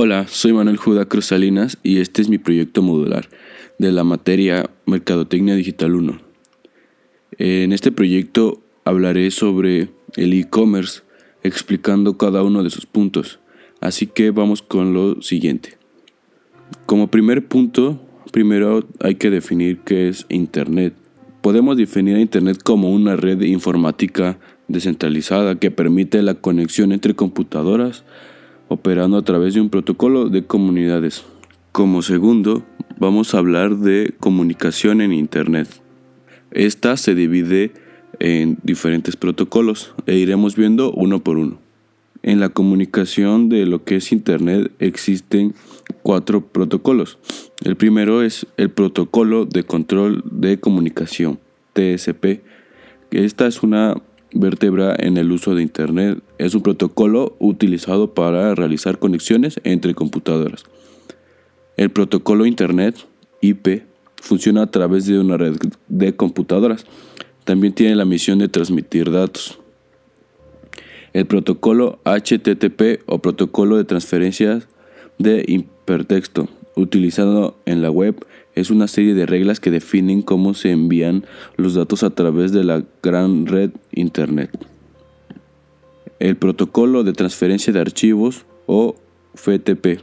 Hola, soy Manuel Juda Cruz Salinas y este es mi proyecto modular de la materia Mercadotecnia Digital 1. En este proyecto hablaré sobre el e-commerce explicando cada uno de sus puntos, así que vamos con lo siguiente. Como primer punto, primero hay que definir qué es Internet. Podemos definir a Internet como una red informática descentralizada que permite la conexión entre computadoras operando a través de un protocolo de comunidades. Como segundo, vamos a hablar de comunicación en Internet. Esta se divide en diferentes protocolos e iremos viendo uno por uno. En la comunicación de lo que es Internet existen cuatro protocolos. El primero es el protocolo de control de comunicación, TSP. Esta es una vértebra en el uso de Internet. Es un protocolo utilizado para realizar conexiones entre computadoras. El protocolo Internet, IP, funciona a través de una red de computadoras. También tiene la misión de transmitir datos. El protocolo HTTP o protocolo de transferencias de hipertexto, utilizado en la web, es una serie de reglas que definen cómo se envían los datos a través de la gran red Internet. El protocolo de transferencia de archivos o FTP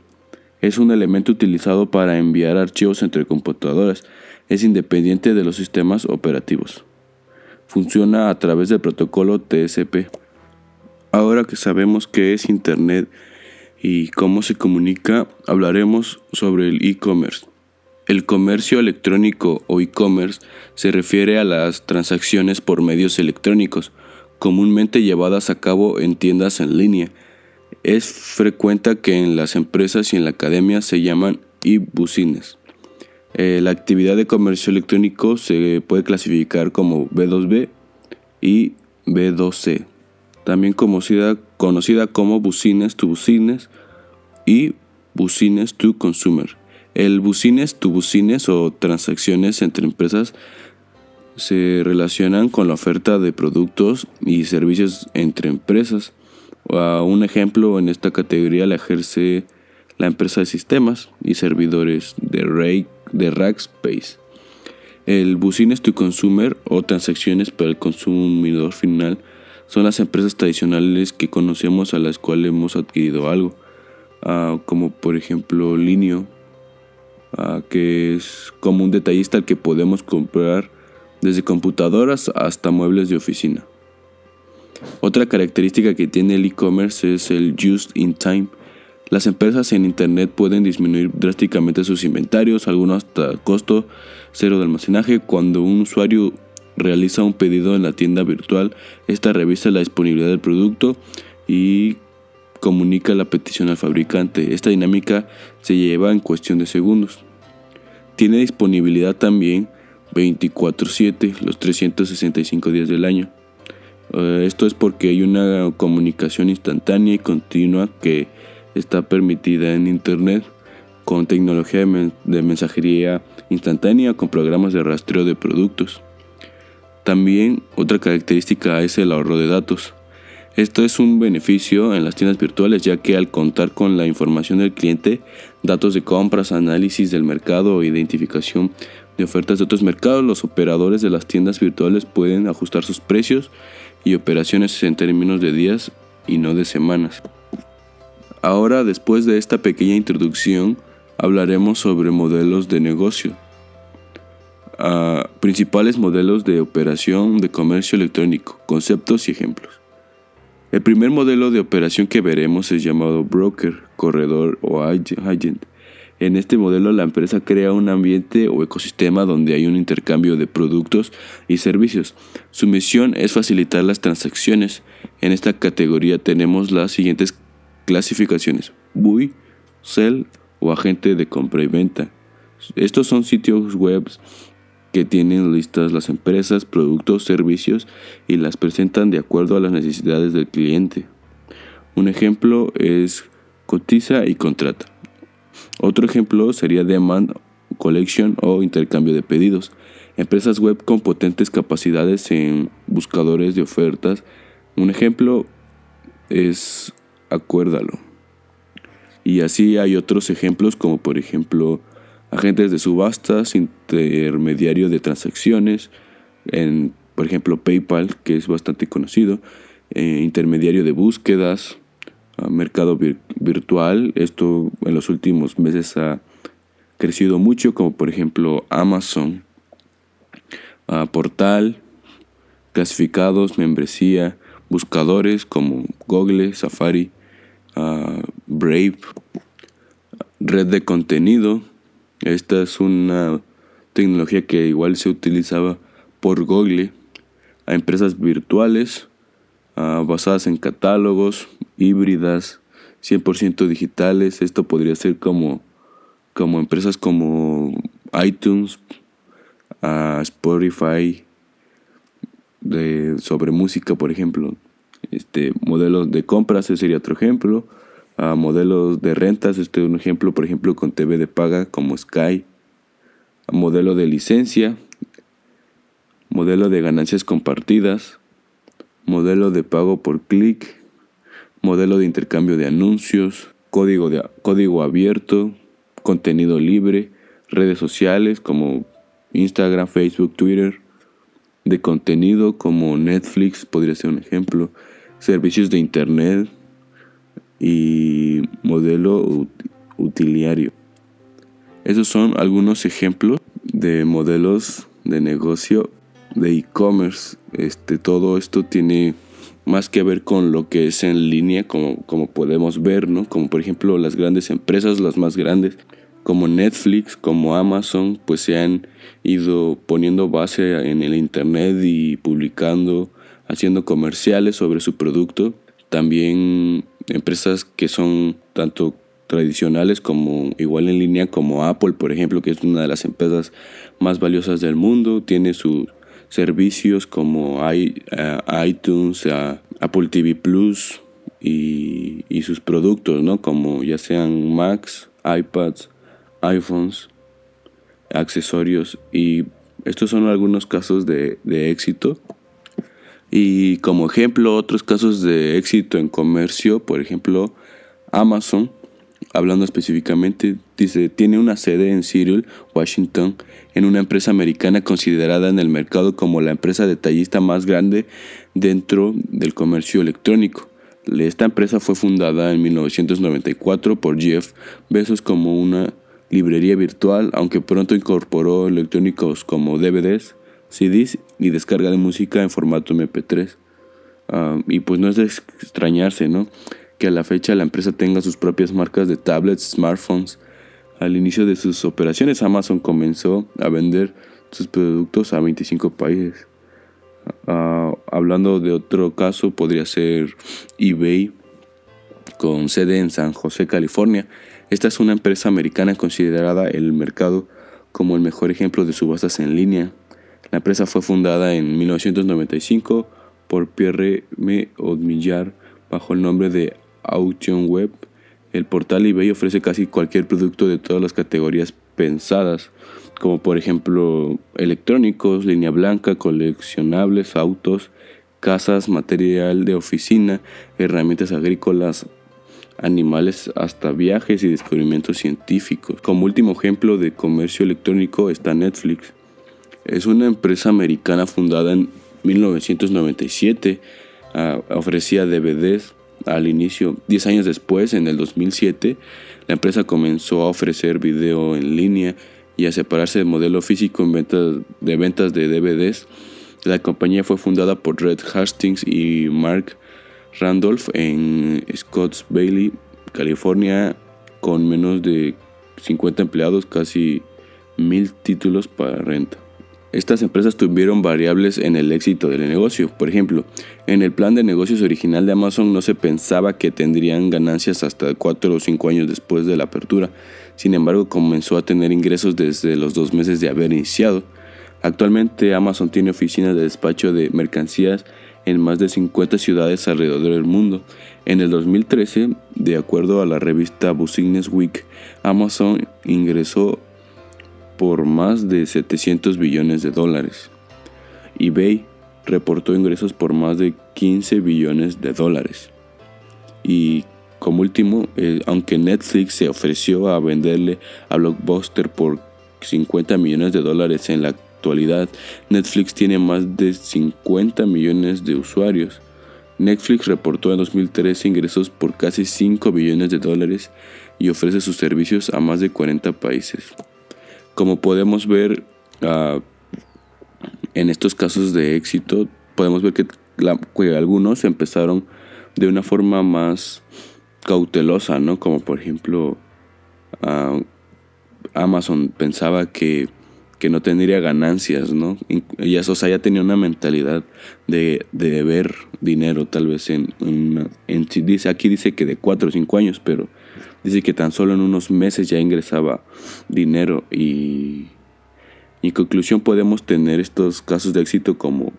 es un elemento utilizado para enviar archivos entre computadoras. Es independiente de los sistemas operativos. Funciona a través del protocolo TSP. Ahora que sabemos qué es Internet y cómo se comunica, hablaremos sobre el e-commerce. El comercio electrónico o e-commerce se refiere a las transacciones por medios electrónicos, comúnmente llevadas a cabo en tiendas en línea. Es frecuente que en las empresas y en la academia se llaman e-business. Eh, la actividad de comercio electrónico se puede clasificar como B2B y B2C, también conocida, conocida como business to business y business to consumer. El business to business o transacciones entre empresas se relacionan con la oferta de productos y servicios entre empresas. un ejemplo en esta categoría la ejerce la empresa de sistemas y servidores de, de Rackspace. El business to consumer o transacciones para el consumidor final son las empresas tradicionales que conocemos a las cuales hemos adquirido algo, ah, como por ejemplo Linio, que es como un detallista al que podemos comprar desde computadoras hasta muebles de oficina. Otra característica que tiene el e-commerce es el just in time. Las empresas en Internet pueden disminuir drásticamente sus inventarios, algunos hasta costo cero de almacenaje. Cuando un usuario realiza un pedido en la tienda virtual, esta revisa la disponibilidad del producto y comunica la petición al fabricante. Esta dinámica se lleva en cuestión de segundos. Tiene disponibilidad también 24/7, los 365 días del año. Eh, esto es porque hay una comunicación instantánea y continua que está permitida en Internet con tecnología de mensajería instantánea con programas de rastreo de productos. También otra característica es el ahorro de datos. Esto es un beneficio en las tiendas virtuales ya que al contar con la información del cliente, datos de compras, análisis del mercado o identificación de ofertas de otros mercados, los operadores de las tiendas virtuales pueden ajustar sus precios y operaciones en términos de días y no de semanas. Ahora, después de esta pequeña introducción, hablaremos sobre modelos de negocio. Ah, principales modelos de operación de comercio electrónico, conceptos y ejemplos. El primer modelo de operación que veremos es llamado broker, corredor o agent. En este modelo la empresa crea un ambiente o ecosistema donde hay un intercambio de productos y servicios. Su misión es facilitar las transacciones. En esta categoría tenemos las siguientes clasificaciones. BUI, Sell o agente de compra y venta. Estos son sitios web que tienen listas las empresas, productos, servicios y las presentan de acuerdo a las necesidades del cliente. Un ejemplo es cotiza y contrata. Otro ejemplo sería demand collection o intercambio de pedidos. Empresas web con potentes capacidades en buscadores de ofertas. Un ejemplo es acuérdalo. Y así hay otros ejemplos como por ejemplo agentes de subastas, intermediario de transacciones, por ejemplo PayPal, que es bastante conocido, eh, intermediario de búsquedas, mercado virtual, esto en los últimos meses ha crecido mucho, como por ejemplo Amazon, portal, clasificados, membresía, buscadores como Google, Safari, Brave, red de contenido. Esta es una tecnología que igual se utilizaba por Google a empresas virtuales basadas en catálogos, híbridas, 100% digitales. Esto podría ser como, como empresas como iTunes, Spotify, de, sobre música, por ejemplo. Este, modelos de compras, ese sería otro ejemplo. Modelos de rentas, este es un ejemplo, por ejemplo, con TV de paga como Sky. modelo de licencia, modelo de ganancias compartidas, modelo de pago por clic, modelo de intercambio de anuncios, código, de, código abierto, contenido libre, redes sociales como Instagram, Facebook, Twitter, de contenido como Netflix, podría ser un ejemplo, servicios de Internet y modelo utiliario. Esos son algunos ejemplos de modelos de negocio de e-commerce. Este, todo esto tiene más que ver con lo que es en línea, como, como podemos ver, ¿no? Como por ejemplo las grandes empresas, las más grandes, como Netflix, como Amazon, pues se han ido poniendo base en el Internet y publicando, haciendo comerciales sobre su producto. También empresas que son tanto tradicionales como igual en línea como Apple, por ejemplo, que es una de las empresas más valiosas del mundo, tiene su servicios como eh, iTunes, Apple TV Plus y, sus productos, ¿no? Como ya sean Macs, iPads, iPhones, accesorios y estos son algunos casos de, de éxito. Y como ejemplo, otros casos de éxito en comercio, por ejemplo, Amazon hablando específicamente, dice, tiene una sede en Seattle, Washington, en una empresa americana considerada en el mercado como la empresa detallista más grande dentro del comercio electrónico. Esta empresa fue fundada en 1994 por Jeff Bezos como una librería virtual, aunque pronto incorporó electrónicos como DVDs, CDs y descarga de música en formato MP3. Ah, y pues no es de extrañarse, ¿no? que a la fecha la empresa tenga sus propias marcas de tablets, smartphones. Al inicio de sus operaciones, Amazon comenzó a vender sus productos a 25 países. Ah, hablando de otro caso, podría ser eBay, con sede en San José, California. Esta es una empresa americana considerada el mercado como el mejor ejemplo de subastas en línea. La empresa fue fundada en 1995 por Pierre M. Odmillar bajo el nombre de Auction Web, el portal eBay ofrece casi cualquier producto de todas las categorías pensadas, como por ejemplo electrónicos, línea blanca, coleccionables, autos, casas, material de oficina, herramientas agrícolas, animales, hasta viajes y descubrimientos científicos. Como último ejemplo de comercio electrónico está Netflix. Es una empresa americana fundada en 1997. Ah, ofrecía DVDs, al inicio. Diez años después, en el 2007, la empresa comenzó a ofrecer video en línea y a separarse del modelo físico de ventas de DVDs. La compañía fue fundada por Red Hastings y Mark Randolph en Scotts Bailey, California, con menos de 50 empleados, casi mil títulos para renta. Estas empresas tuvieron variables en el éxito del negocio. Por ejemplo, en el plan de negocios original de Amazon no se pensaba que tendrían ganancias hasta 4 o 5 años después de la apertura. Sin embargo, comenzó a tener ingresos desde los dos meses de haber iniciado. Actualmente Amazon tiene oficinas de despacho de mercancías en más de 50 ciudades alrededor del mundo. En el 2013, de acuerdo a la revista Business Week, Amazon ingresó por más de 700 billones de dólares. eBay reportó ingresos por más de 15 billones de dólares. Y como último, eh, aunque Netflix se ofreció a venderle a Blockbuster por 50 millones de dólares en la actualidad, Netflix tiene más de 50 millones de usuarios. Netflix reportó en 2013 ingresos por casi 5 billones de dólares y ofrece sus servicios a más de 40 países. Como podemos ver ah, en estos casos de éxito, podemos ver que, algunos empezaron de una forma más cautelosa, ¿no? Como por ejemplo, ah, Amazon pensaba que que no tendría ganancias, ¿no? Ya, o ya tenía una mentalidad de, de ver dinero tal vez en, en, dice, aquí dice que de 4 o 5 años, pero dice que tan solo en unos meses ya ingresaba dinero y en conclusión podemos tener estos casos de éxito como,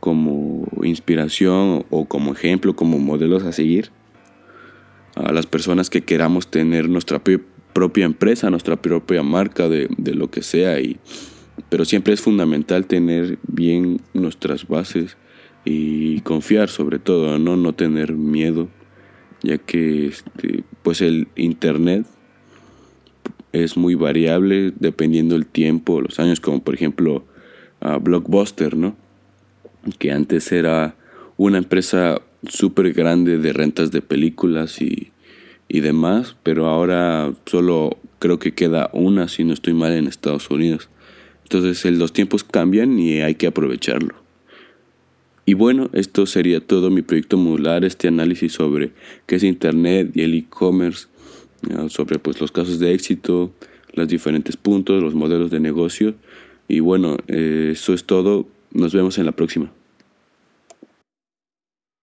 como inspiración o como ejemplo, como modelos a seguir a las personas que queramos tener nuestra propia empresa, nuestra propia marca de, lo que sea. Y, pero siempre es fundamental tener bien nuestras bases y confiar sobre todo, no, no tener miedo, ya que este, pues el internet es muy variable dependiendo el tiempo, los años, como por ejemplo a Blockbuster, ¿no? Que antes era una empresa súper grande de rentas de películas y y demás, pero ahora solo creo que queda una, si no estoy mal, en Estados Unidos. Entonces los tiempos cambian y hay que aprovecharlo. Y bueno, esto sería todo mi proyecto modular, este análisis sobre qué es Internet y el e-commerce, sobre pues, los casos de éxito, los diferentes puntos, los modelos de negocio. Y bueno, eh, eso es todo. Nos vemos en la próxima.